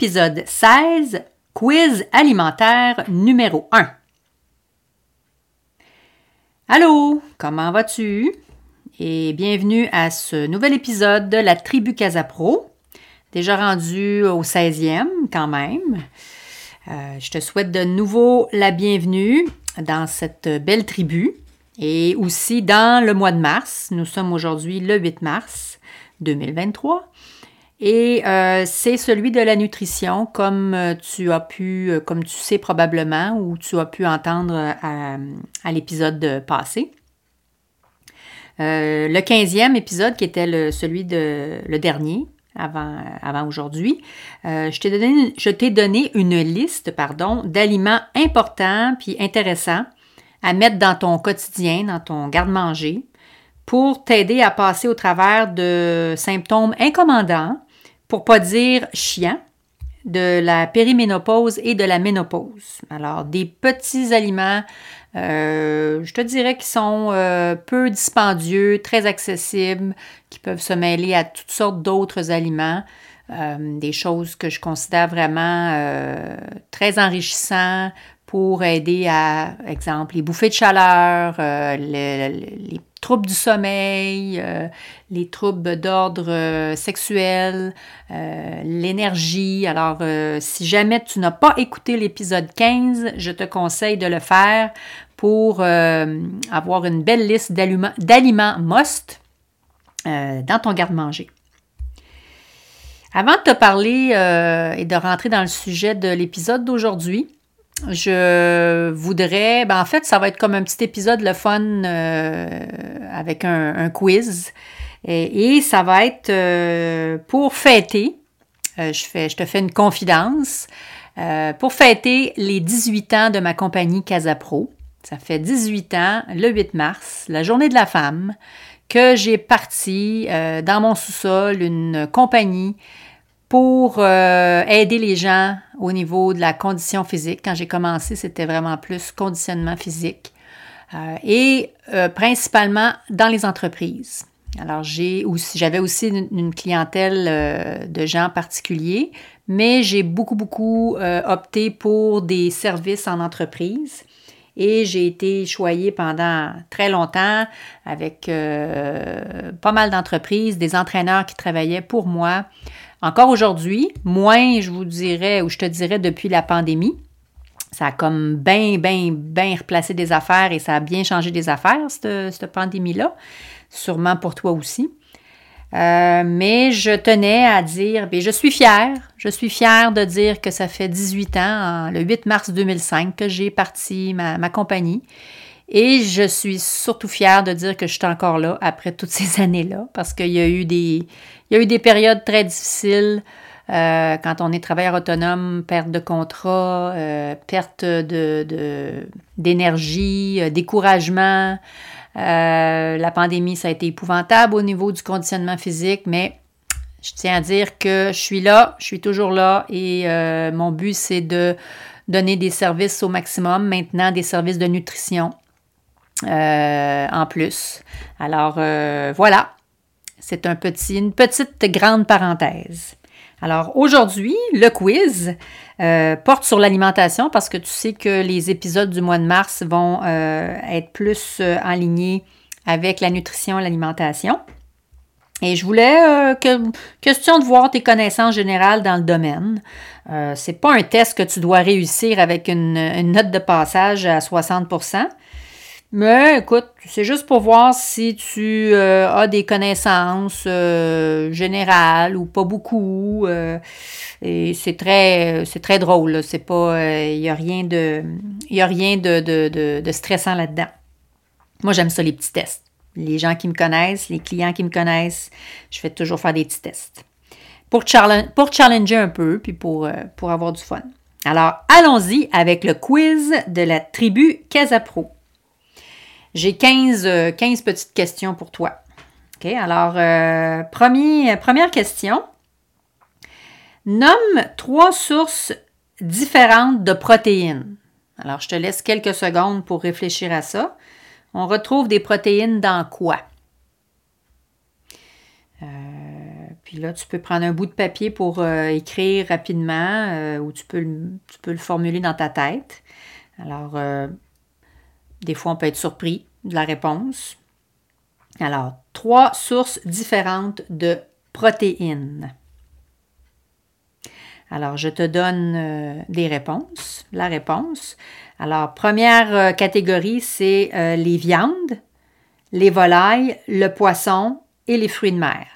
Épisode 16, quiz alimentaire numéro 1. Allô, comment vas-tu? Et bienvenue à ce nouvel épisode de la tribu Casapro. Déjà rendu au 16e quand même. Euh, je te souhaite de nouveau la bienvenue dans cette belle tribu et aussi dans le mois de mars. Nous sommes aujourd'hui le 8 mars 2023. Et euh, c'est celui de la nutrition, comme euh, tu as pu, euh, comme tu sais probablement, ou tu as pu entendre à, l'épisode passé. le 15e épisode, qui était le, celui de le dernier, avant, avant aujourd'hui, je t'ai donné, je donné une liste pardon, d'aliments importants puis intéressants à mettre dans ton quotidien, dans ton garde-manger, pour t'aider à passer au travers de symptômes incommandants pour pas dire chiant, de la périménopause et de la ménopause. Alors, des petits aliments, euh, je te dirais qu'ils sont euh, peu dispendieux, très accessibles, qui peuvent se mêler à toutes sortes d'autres aliments. Euh, des choses que je considère vraiment très enrichissants pour aider à, exemple, les bouffées de chaleur, les troubles du sommeil, euh, les troubles d'ordre euh, sexuel, euh, l'énergie. Alors, si jamais tu n'as pas écouté l'épisode 15, je te conseille de le faire pour avoir une belle liste d'aliments must dans ton garde-manger. Avant de te parler et de rentrer dans le sujet de l'épisode d'aujourd'hui, je voudrais, ben en fait, ça va être comme un petit épisode le fun euh, avec un, quiz. Et, ça va être euh, pour fêter, euh, je, fais, je te fais une confidence, pour fêter les 18 ans de ma compagnie Casapro. Ça fait 18 ans, le 8 mars, la journée de la femme, que j'ai parti dans mon sous-sol une compagnie pour euh, aider les gens au niveau de la condition physique. Quand j'ai commencé, c'était vraiment plus conditionnement physique euh, et euh, principalement dans les entreprises. Alors, j'avais aussi une, clientèle de gens particuliers, mais j'ai beaucoup, beaucoup opté pour des services en entreprise. Et j'ai été choyée pendant très longtemps avec pas mal d'entreprises, des entraîneurs qui travaillaient pour moi, encore aujourd'hui, moins, je vous dirais, ou je te dirais depuis la pandémie, ça a comme bien, bien, bien replacé des affaires et ça a bien changé des affaires, cette, pandémie-là. Sûrement pour toi aussi. Euh, mais je tenais à dire, bien, je suis fière, je suis fière de dire que ça fait 18 ans, le 8 mars 2005, que j'ai parti ma, ma compagnie. Et je suis surtout fière de dire que je suis encore là après toutes ces années-là, parce qu'il y a eu des, il y a eu des périodes très difficiles euh, quand on est travailleur autonome, perte de contrat, euh, perte de, d'énergie, euh, découragement. la pandémie, ça a été épouvantable au niveau du conditionnement physique, mais je tiens à dire que je suis là, je suis toujours là et mon but, c'est de donner des services au maximum, maintenant des services de nutrition en plus. Alors voilà, c'est une petite grande parenthèse. Alors aujourd'hui, le quiz euh, porte sur l'alimentation parce que tu sais que les épisodes du mois de mars vont euh, être plus euh, alignés avec la nutrition et l'alimentation. Et je voulais que, question de voir tes connaissances générales dans le domaine. c'est pas un test que tu dois réussir avec une note de passage à 60 mais écoute, c'est juste pour voir si tu euh, as des connaissances euh, générales ou pas beaucoup. Euh, et c'est très, c'est très drôle. C'est pas, il n'y a rien de, y a rien de, de, de, stressant là-dedans. Moi, j'aime ça les petits tests. Les gens qui me connaissent, les clients qui me connaissent, je fais toujours faire des petits tests. pour, pour challenger un peu, puis pour, pour avoir du fun. Alors, allons-y avec le quiz de la tribu Casapro. J'ai 15, 15 euh, petites questions pour toi. OK, alors, euh, première question. Nomme trois sources différentes de protéines. Alors, je te laisse quelques secondes pour réfléchir à ça. On retrouve des protéines dans quoi? Euh, puis là, tu peux prendre un bout de papier pour écrire rapidement ou tu peux, le, tu peux, le, formuler dans ta tête. Alors, des fois, on peut être surpris de la réponse. Alors, trois sources différentes de protéines. Alors, je te donne des réponses. La réponse. Alors, première catégorie, c'est les viandes, les volailles, le poisson et les fruits de mer.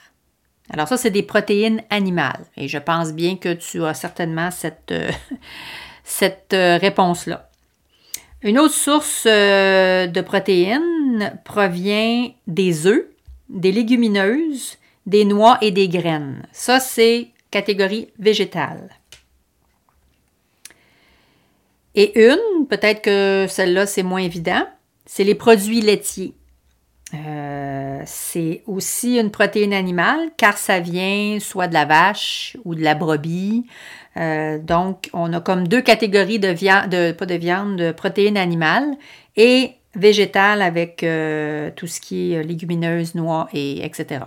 Alors ça, c'est des protéines animales. Et je pense bien que tu as certainement cette, euh, euh, réponse-là. Une autre source euh, de protéines provient des œufs, des légumineuses, des noix et des graines. Ça, c'est catégorie végétale. Et une, peut-être que celle-là, c'est moins évident, c'est les produits laitiers. Euh, c'est aussi une protéine animale car ça vient soit de la vache ou de la brebis. Euh, donc, on a comme deux catégories de viande, de, pas de viande, de protéines animales et végétales avec euh, tout ce qui est légumineuses, noix et etc.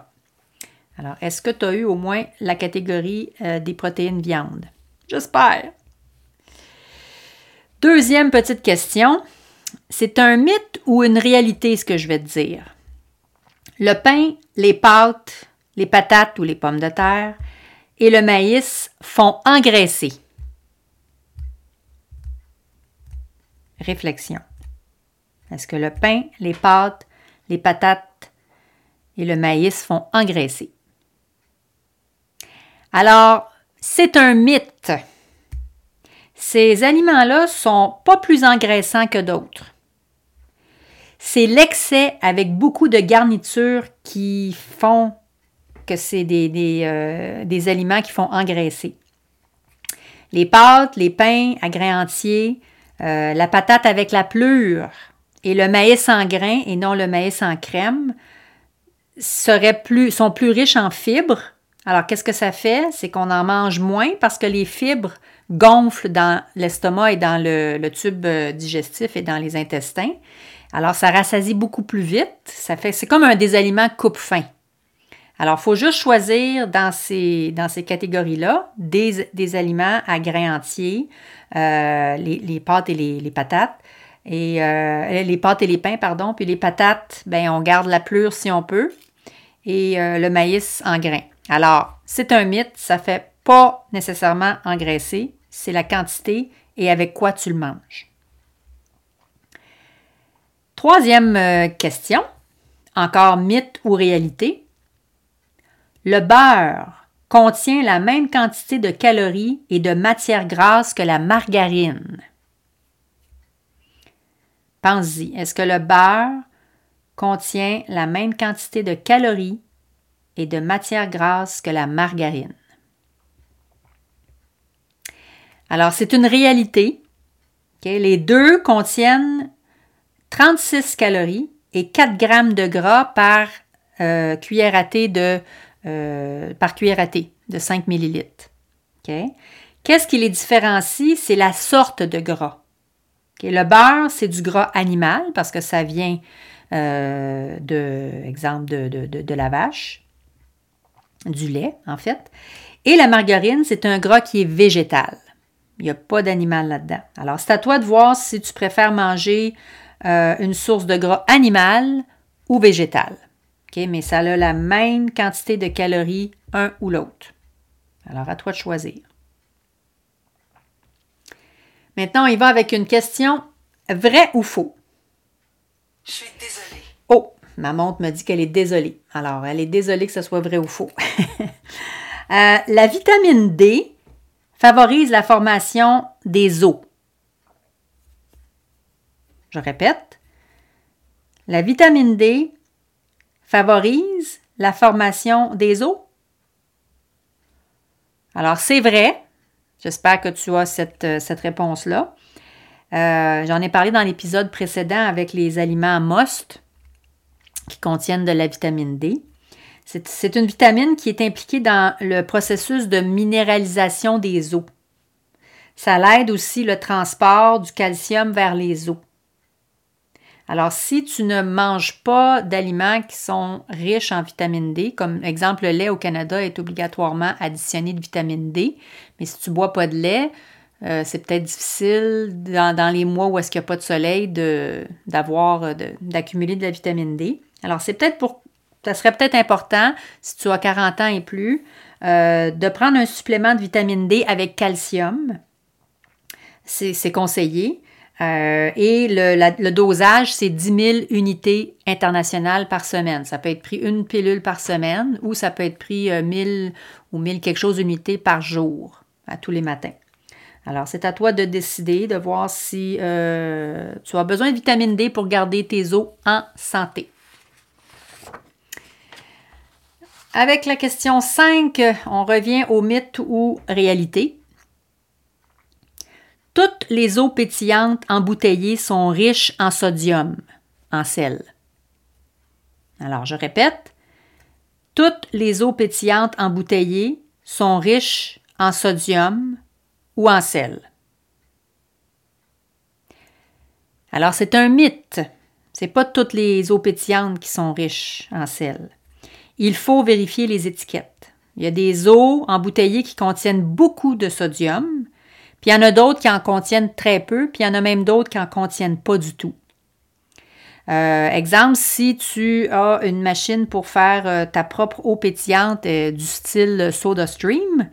Alors, est-ce que tu as eu au moins la catégorie des protéines viande? J'espère. Deuxième petite question. C'est un mythe ou une réalité ce que je vais te dire? Le pain, les pâtes, les patates ou les pommes de terre et le maïs font engraisser. Réflexion. Est-ce que le pain, les pâtes, les patates et le maïs font engraisser? Alors, c'est un mythe. Ces aliments-là sont pas plus engraissants que d'autres c'est l'excès avec beaucoup de garnitures qui font que c'est des, euh, aliments qui font engraisser. Les pâtes, les pains à grains entiers, euh, la patate avec la pleure et le maïs en grains et non le maïs en crème sont plus riches en fibres. Alors, qu'est-ce que ça fait? C'est qu'on en mange moins parce que les fibres gonflent dans l'estomac et dans le tube euh, digestif et dans les intestins. Alors, ça rassasie beaucoup plus vite. Ça fait, c'est comme un des aliments coupe-faim. Alors, il faut juste choisir dans ces, catégories-là des, aliments à grains entiers, euh, les, pâtes et les, patates, et euh, les pâtes et les pains, pardon. Puis les patates, ben on garde la plure si on peut, et euh, le maïs en grains. Alors, c'est un mythe, ça fait pas nécessairement engraisser, c'est la quantité et avec quoi tu le manges. Troisième euh, question, encore mythe ou réalité? Le beurre contient la même quantité de calories et de matières grasses que la margarine. Pense-y, est-ce que le beurre contient la même quantité de calories et de matières grasses que la margarine? Alors, c'est une réalité. Les deux contiennent 36 calories et 4 grammes de gras par euh, cuillère à thé de, euh, par cuillère à thé de 5 millilitres. Qu'est-ce qui les différencie? C'est la sorte de gras. Le beurre, c'est du gras animal parce que ça vient euh, de, exemple, de, de, la vache, du lait en fait. Et la margarine, c'est un gras qui est végétal. Il n'y a pas d'animal là-dedans. Alors, c'est à toi de voir si tu préfères manger euh, une source de gras animal ou végétal. Mais ça a la même quantité de calories un ou l'autre. Alors, à toi de choisir. Maintenant, y va avec une question vrai ou faux? Je suis désolée. Oh, ma montre me dit qu'elle est désolée. Alors, elle est désolée que ce soit vrai ou faux. Euh, la vitamine D favorise la formation des os. Je répète, la vitamine D favorise la formation des os. Alors, c'est vrai. J'espère que tu as cette, cette réponse-là. Euh, j'en ai parlé dans l'épisode précédent avec les aliments MOST qui contiennent de la vitamine D. C'est une vitamine qui est impliquée dans le processus de minéralisation des os. Ça l'aide aussi le transport du calcium vers les os. Alors, si tu ne manges pas d'aliments qui sont riches en vitamine D, comme exemple le lait au Canada est obligatoirement additionné de vitamine D, mais si tu bois pas de lait, euh, c'est peut-être difficile dans, les mois où est-ce qu'il n'y a pas de soleil d'avoir, d'accumuler de, la vitamine D. Alors, c'est peut-être pour, ça serait peut-être important, si tu as 40 ans et plus, euh, de prendre un supplément de vitamine D avec calcium. C'est conseillé. Euh, et le, dosage, c'est 10 000 unités internationales par semaine. Ça peut être pris une pilule par semaine ou ça peut être pris 1000 ou 1000 quelque chose d'unités par jour, à tous les matins. Alors, c'est à toi de décider, de voir si euh, tu as besoin de vitamine D pour garder tes os en santé. Avec la question 5, on revient au mythe ou réalité. Toutes les eaux pétillantes embouteillées sont riches en sodium, en sel. Alors, je répète, toutes les eaux pétillantes embouteillées sont riches en sodium, ou en sel. Alors, c'est un mythe. Ce pas toutes les eaux pétillantes qui sont riches en sel. Il faut vérifier les étiquettes. Il y a des eaux embouteillées qui contiennent beaucoup de sodium, il y en a d'autres qui en contiennent très peu, puis il y en a même d'autres qui en contiennent pas du tout. Euh, exemple, si tu as une machine pour faire euh, ta propre eau pétillante euh, du style SodaStream,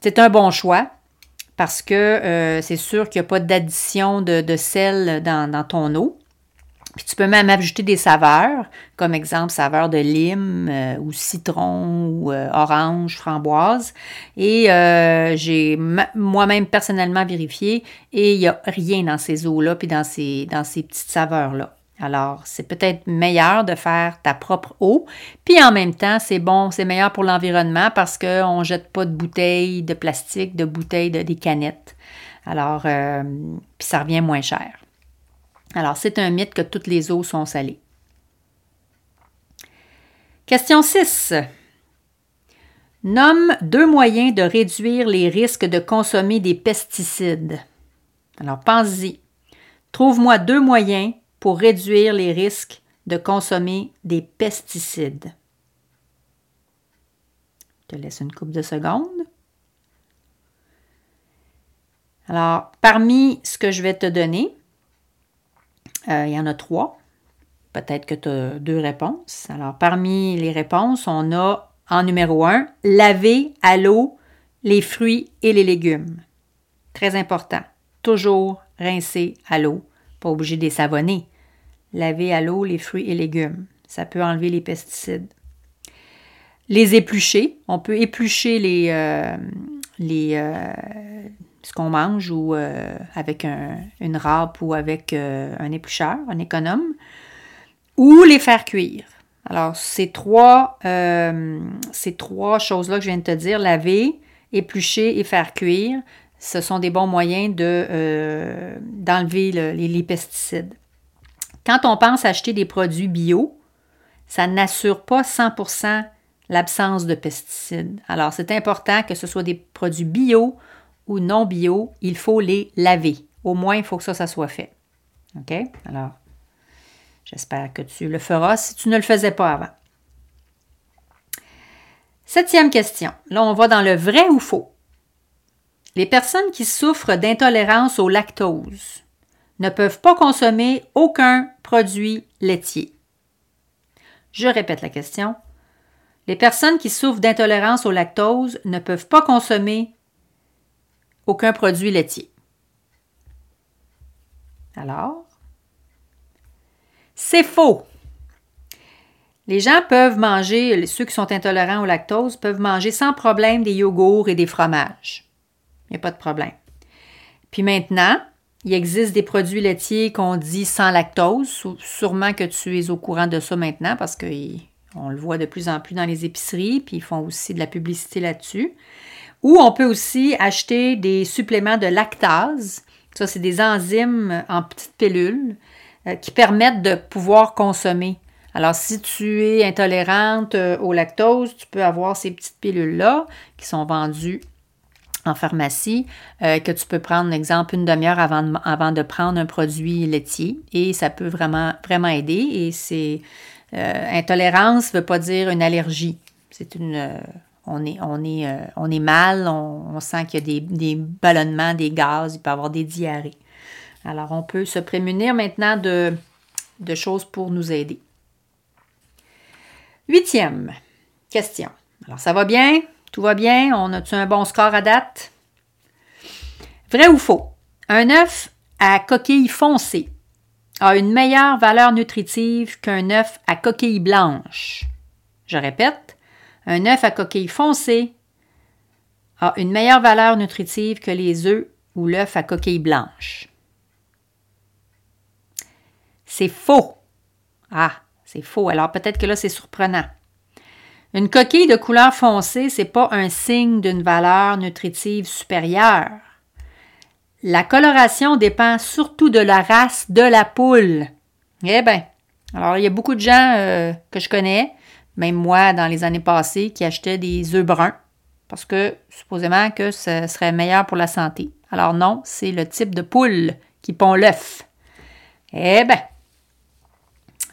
c'est un bon choix parce que c'est sûr qu'il n'y a pas d'addition de, sel dans, ton eau. Puis tu peux même ajouter des saveurs, comme exemple saveur de lime euh, ou citron ou euh, orange, framboise. Et j'ai moi-même personnellement vérifié et il n'y a rien dans ces eaux-là puis dans ces, dans ces petites saveurs-là. Alors, c'est peut-être meilleur de faire ta propre eau. Puis en même temps, c'est bon, c'est meilleur pour l'environnement parce qu'on ne jette pas de bouteilles de plastique, de bouteilles de des canettes. Alors, euh, puis ça revient moins cher. Alors, c'est un mythe que toutes les eaux sont salées. Question 6. Nomme deux moyens de réduire les risques de consommer des pesticides. Alors, pense-y. Trouve-moi deux moyens pour réduire les risques de consommer des pesticides. Je te laisse une coupe de secondes. Alors, parmi ce que je vais te donner, euh, il y en a trois. Peut-être que tu as deux réponses. Alors, parmi les réponses, on a en numéro un, laver à l'eau les fruits et les légumes. Très important. Toujours rincer à l'eau pas obligé de les savonner. Laver à l'eau les fruits et légumes. Ça peut enlever les pesticides. Les éplucher. On peut éplucher les, euh, euh, ce qu'on mange ou euh, avec une râpe ou avec un éplucheur, un économe. Ou les faire cuire. Alors, ces trois, ces trois choses-là que je viens de te dire, laver, éplucher et faire cuire, ce sont des bons moyens de, euh, d'enlever les, pesticides. Quand on pense acheter des produits bio, ça n'assure pas 100% l'absence de pesticides. Alors, c'est important que ce soit des produits bio ou non bio, il faut les laver. Au moins, il faut que ça, soit fait. OK? Alors, j'espère que tu le feras si tu ne le faisais pas avant. Septième question. Là, on va dans le vrai ou faux? Les personnes qui souffrent d'intolérance au lactose ne peuvent pas consommer aucun produit laitier. Je répète la question. Les personnes qui souffrent d'intolérance au lactose ne peuvent pas consommer aucun produit laitier. Alors, c'est faux. Les gens peuvent manger, ceux qui sont intolérants au lactose peuvent manger sans problème des yogourts et des fromages. Il n'y a pas de problème. Puis maintenant, il existe des produits laitiers qu'on dit sans lactose. Sûrement que tu es au courant de ça maintenant parce qu'on le voit de plus en plus dans les épiceries, puis ils font aussi de la publicité là-dessus. Ou on peut aussi acheter des suppléments de lactase. Ça, c'est des enzymes en petites pilules euh, qui permettent de pouvoir consommer. Alors, si tu es intolérante euh, au lactose, tu peux avoir ces petites pilules-là qui sont vendues en pharmacie, euh, que tu peux prendre, exemple, une demi-heure avant de, prendre un produit laitier. Et ça peut vraiment, vraiment aider. Et c'est intolérance ne veut pas dire une allergie. C'est une on est, on euh, on mal, on, sent qu'il y a des, ballonnements, des gaz, il peut y avoir des diarrhées. Alors, on peut se prémunir maintenant de, de choses pour nous aider. Huitième question. Alors, ça va bien? Tout va bien? On a-tu un bon score à date? Vrai ou faux? Un œuf à coquille foncée a une meilleure valeur nutritive qu'un œuf à coquille blanche. Je répète, un œuf à coquille foncée a une meilleure valeur nutritive que les œufs ou l'œuf à coquille blanche. C'est faux. Ah, c'est faux. Alors peut-être que là, c'est surprenant. Une coquille de couleur foncée, ce n'est pas un signe d'une valeur nutritive supérieure. La coloration dépend surtout de la race de la poule. Eh bien, alors il y a beaucoup de gens euh, que je connais même moi dans les années passées, qui achetaient des œufs bruns parce que supposément que ce serait meilleur pour la santé. Alors non, c'est le type de poule qui pond l'œuf. Eh bien,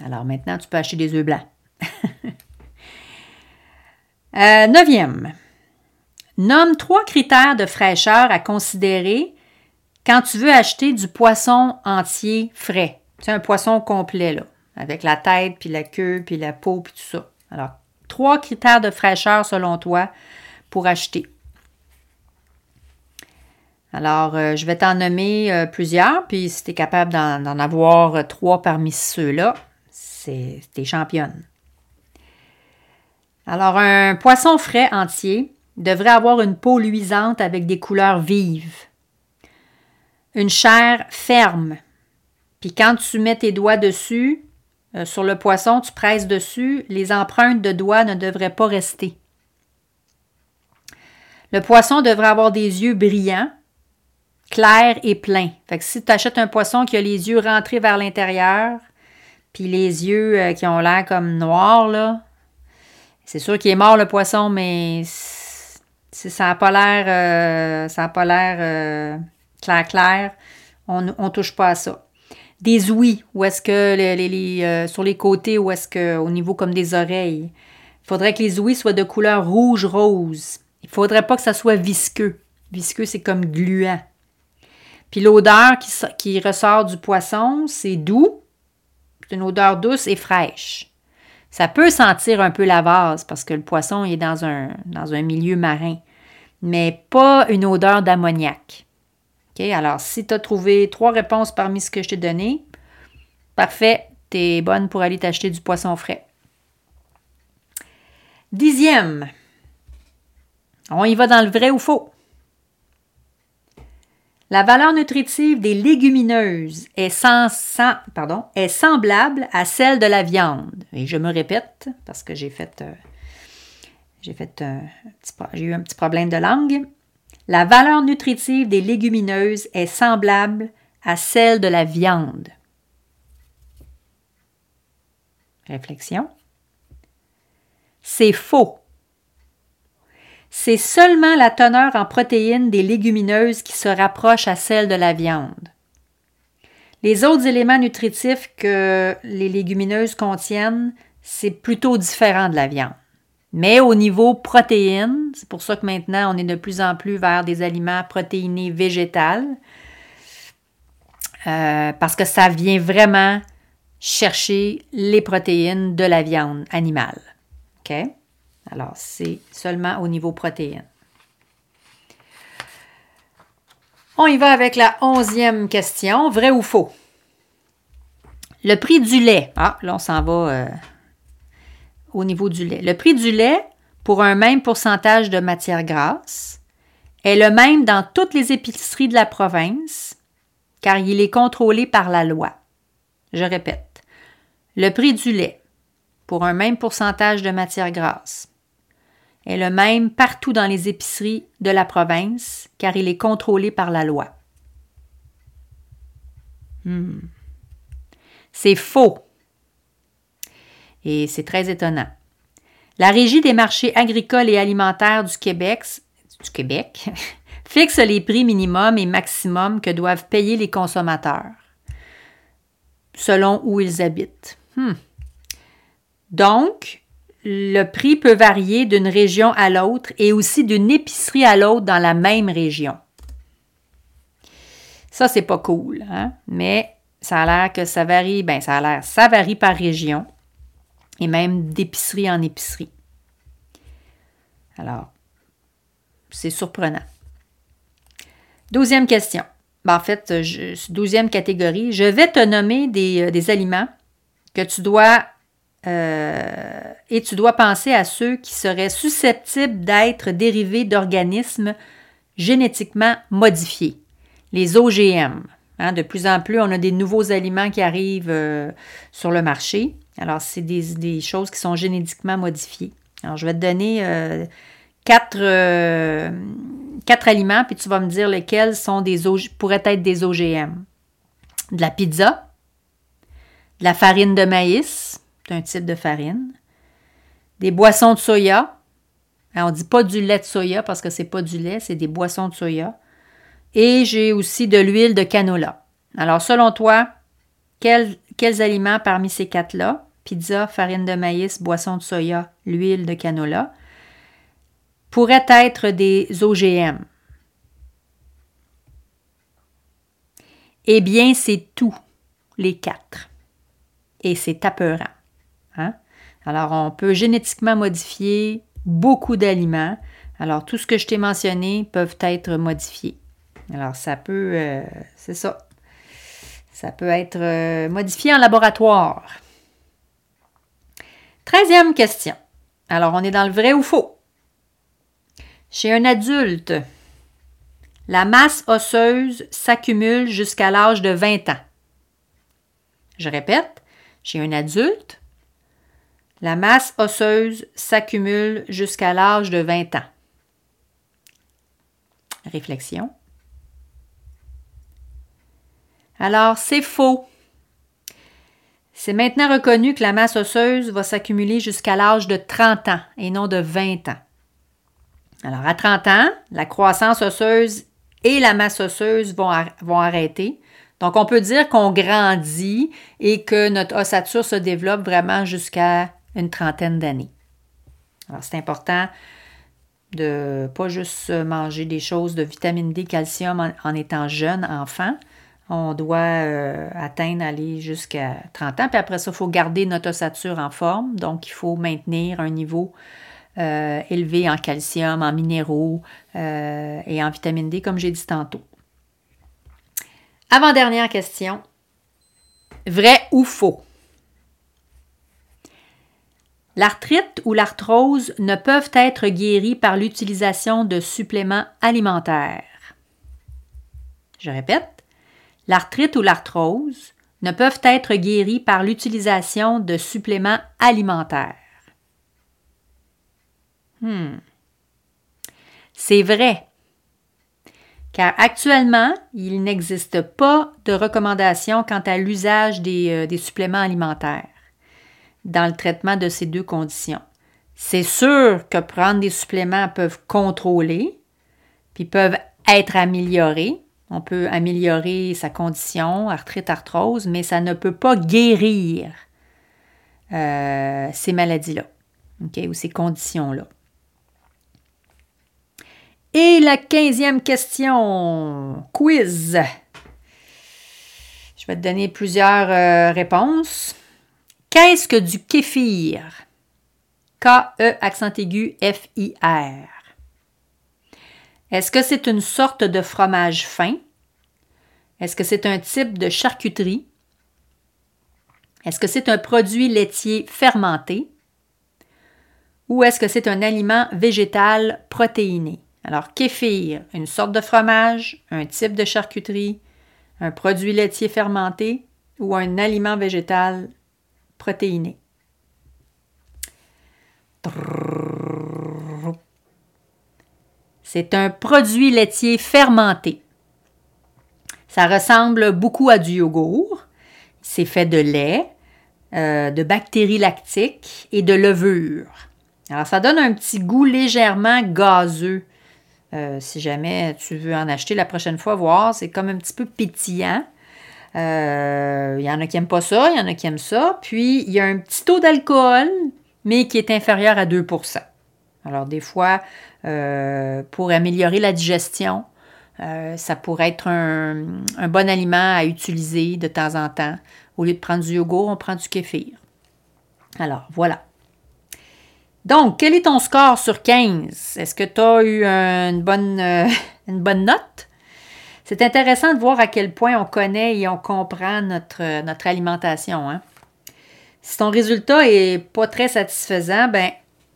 alors maintenant tu peux acheter des œufs blancs. euh, neuvième, nomme trois critères de fraîcheur à considérer quand tu veux acheter du poisson entier frais. C'est un poisson complet, là, avec la tête, puis la queue, puis la peau, puis tout ça. Alors, trois critères de fraîcheur selon toi pour acheter. Alors, euh, je vais t'en nommer euh, plusieurs, puis si tu es capable d'en avoir euh, trois parmi ceux-là, c'est tes championne. Alors, un poisson frais entier devrait avoir une peau luisante avec des couleurs vives, une chair ferme, puis quand tu mets tes doigts dessus, euh, sur le poisson, tu presses dessus, les empreintes de doigts ne devraient pas rester. Le poisson devrait avoir des yeux brillants, clairs et pleins. Fait que si tu achètes un poisson qui a les yeux rentrés vers l'intérieur, puis les yeux euh, qui ont l'air comme noirs, là, c'est sûr qu'il est mort le poisson, mais ça n'a pas l'air euh, ça pas l'air clair clair, on ne touche pas à ça des ouïes, ou est-ce que euh, sur les côtés, ou est-ce que au niveau comme des oreilles. Il faudrait que les ouïes soient de couleur rouge-rose. Il ne faudrait pas que ça soit visqueux. Visqueux, c'est comme gluant. Puis l'odeur qui, qui, ressort du poisson, c'est doux. C'est une odeur douce et fraîche. Ça peut sentir un peu la vase parce que le poisson est dans un, dans un milieu marin, mais pas une odeur d'ammoniac. Alors, si tu as trouvé trois réponses parmi ce que je t'ai donné, parfait, tu es bonne pour aller t'acheter du poisson frais. Dixième, on y va dans le vrai ou faux? La valeur nutritive des légumineuses est, semblable à celle de la viande. Et je me répète parce que j'ai fait, euh, euh, j'ai eu un petit problème de langue. La valeur nutritive des légumineuses est semblable à celle de la viande. Réflexion. C'est faux. C'est seulement la teneur en protéines des légumineuses qui se rapproche à celle de la viande. Les autres éléments nutritifs que les légumineuses contiennent, c'est plutôt différent de la viande. Mais au niveau protéines, c'est pour ça que maintenant on est de plus en plus vers des aliments protéinés végétales, euh, parce que ça vient vraiment chercher les protéines de la viande animale. OK? Alors, c'est seulement au niveau protéines. On y va avec la onzième question. Vrai ou faux? Le prix du lait. Ah, là, on s'en va euh, au niveau du lait. Le prix du lait, pour un même pourcentage de matière grasse, est le même dans toutes les épiceries de la province, car il est contrôlé par la loi. Je répète, le prix du lait, pour un même pourcentage de matière grasse, est le même partout dans les épiceries de la province, car il est contrôlé par la loi. Hmm. C'est faux. Et c'est très étonnant. La Régie des marchés agricoles et alimentaires du Québec, fixe les prix minimum et maximum que doivent payer les consommateurs selon où ils habitent. Hmm. Donc, le prix peut varier d'une région à l'autre et aussi d'une épicerie à l'autre dans la même région. Ça, c'est pas cool, hein? mais ça a l'air que ça varie, ben ça a l'air, ça varie par région et même d'épicerie en épicerie. Alors, c'est surprenant. Douzième question. Ben, en fait, douzième catégorie, je vais te nommer des, euh, aliments que tu dois euh, et tu dois penser à ceux qui seraient susceptibles d'être dérivés d'organismes génétiquement modifiés, les OGM. Hein, de plus en plus, on a des nouveaux aliments qui arrivent euh, sur le marché. Alors, c'est des, choses qui sont génétiquement modifiées. Alors, je vais te donner euh, quatre, quatre, aliments, puis tu vas me dire lesquels sont des pourraient être des OGM. De la pizza, de la farine de maïs, c'est un type de farine. Des boissons de soya. on ne dit pas du lait de soya parce que ce n'est pas du lait, c'est des boissons de soya. Et j'ai aussi de l'huile de canola. Alors, selon toi, quels, quels aliments parmi ces quatre-là, pizza, farine de maïs, boisson de soya, l'huile de canola, pourraient être des OGM? Eh bien, c'est tout, les quatre. Et c'est apeurant. Hein? Alors, on peut génétiquement modifier beaucoup d'aliments. Alors, tout ce que je t'ai mentionné peuvent être modifiés. Alors, ça peut, euh, c'est ça. Ça peut être euh, modifié en laboratoire. Treizième question. Alors, on est dans le vrai ou faux? Chez un adulte, la masse osseuse s'accumule jusqu'à l'âge de 20 ans. Je répète, chez un adulte, la masse osseuse s'accumule jusqu'à l'âge de 20 ans. Réflexion. Alors, c'est faux. C'est maintenant reconnu que la masse osseuse va s'accumuler jusqu'à l'âge de 30 ans et non de 20 ans. Alors, à 30 ans, la croissance osseuse et la masse osseuse vont, arrêter. Donc, on peut dire qu'on grandit et que notre ossature se développe vraiment jusqu'à une trentaine d'années. Alors, c'est important de pas juste manger des choses de vitamine D, calcium en, étant jeune enfant. On doit euh, atteindre, aller jusqu'à 30 ans. Puis après ça, il faut garder notre ossature en forme. Donc, il faut maintenir un niveau euh, élevé en calcium, en minéraux euh, et en vitamine D, comme j'ai dit tantôt. Avant-dernière question. Vrai ou faux? L'arthrite ou l'arthrose ne peuvent être guéris par l'utilisation de suppléments alimentaires. Je répète, l'arthrite ou l'arthrose ne peuvent être guéris par l'utilisation de suppléments alimentaires. Hmm. C'est vrai, car actuellement, il n'existe pas de recommandation quant à l'usage des, euh, des suppléments alimentaires dans le traitement de ces deux conditions. C'est sûr que prendre des suppléments peuvent contrôler, puis peuvent être améliorés. On peut améliorer sa condition, arthrite, arthrose, mais ça ne peut pas guérir euh, ces maladies-là, ou ces conditions-là. Et la quinzième question, quiz. Je vais te donner plusieurs euh, réponses. Qu'est-ce que du kéfir? K-E accent aigu F-I-R. Est-ce que c'est une sorte de fromage fin? Est-ce que c'est un type de charcuterie? Est-ce que c'est un produit laitier fermenté? Ou est-ce que c'est un aliment végétal protéiné? Alors, kéfir, une sorte de fromage, un type de charcuterie, un produit laitier fermenté ou un aliment végétal protéinés. C'est un produit laitier fermenté. Ça ressemble beaucoup à du yogourt. C'est fait de lait, euh, de bactéries lactiques et de levure. Alors, ça donne un petit goût légèrement gazeux. Euh, si jamais tu veux en acheter la prochaine fois, voir, c'est comme un petit peu pétillant. Euh, il y en a qui n'aiment pas ça, il y en a qui aiment ça. Puis, il y a un petit taux d'alcool, mais qui est inférieur à 2 Alors, des fois, euh, pour améliorer la digestion, ça pourrait être un, bon aliment à utiliser de temps en temps. Au lieu de prendre du yogourt, on prend du kéfir. Alors, voilà. Donc, quel est ton score sur 15? Est-ce que tu as eu une bonne, euh, bonne note? C'est intéressant de voir à quel point on connaît et on comprend notre, notre alimentation. Hein? Si ton résultat n'est pas très satisfaisant, ben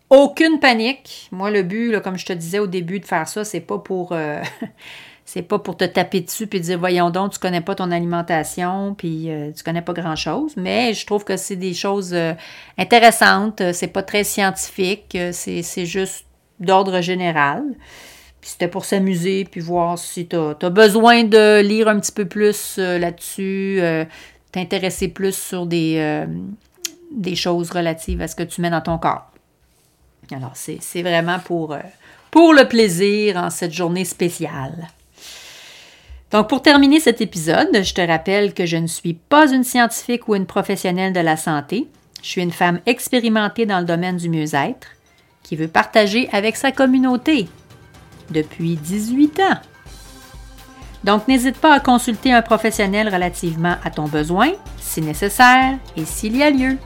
aucune panique. Moi, le but, comme je te disais au début de faire ça, c'est pas pour euh, C'est pas pour te taper dessus puis dire voyons donc, tu connais pas ton alimentation puis euh, tu connais pas grand-chose, mais je trouve que c'est des choses euh, intéressantes, c'est pas très scientifique, euh, c'est juste d'ordre général. Puis c'était pour s'amuser puis voir si tu as, besoin de lire un petit peu plus là-dessus, t'intéresser plus sur des, des choses relatives à ce que tu mets dans ton corps. Alors, c'est vraiment pour, pour le plaisir en cette journée spéciale. Donc, pour terminer cet épisode, je te rappelle que je ne suis pas une scientifique ou une professionnelle de la santé. Je suis une femme expérimentée dans le domaine du mieux-être qui veut partager avec sa communauté depuis 18 ans. Donc, n'hésite pas à consulter un professionnel relativement à ton besoin, si nécessaire et s'il y a lieu.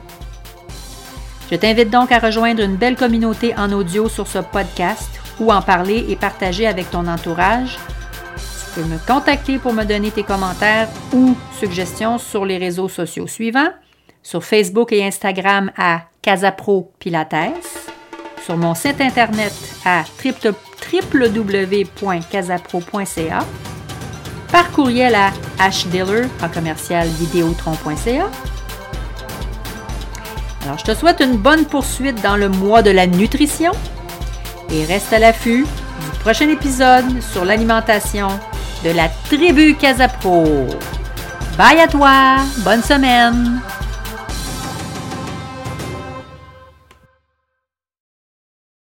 Je t'invite donc à rejoindre une belle communauté en audio sur ce podcast ou en parler et partager avec ton entourage. Tu peux me contacter pour me donner tes commentaires ou suggestions sur les réseaux sociaux suivants, sur Facebook et Instagram à Casapro Pilates, sur mon site internet à www.casapro.ca, par courriel à hdiller en commercial vidéotron.ca. Alors, je te souhaite une bonne poursuite dans le mois de la nutrition et reste à l'affût du prochain épisode sur l'alimentation de la tribu Casapro. Bye à toi, bonne semaine!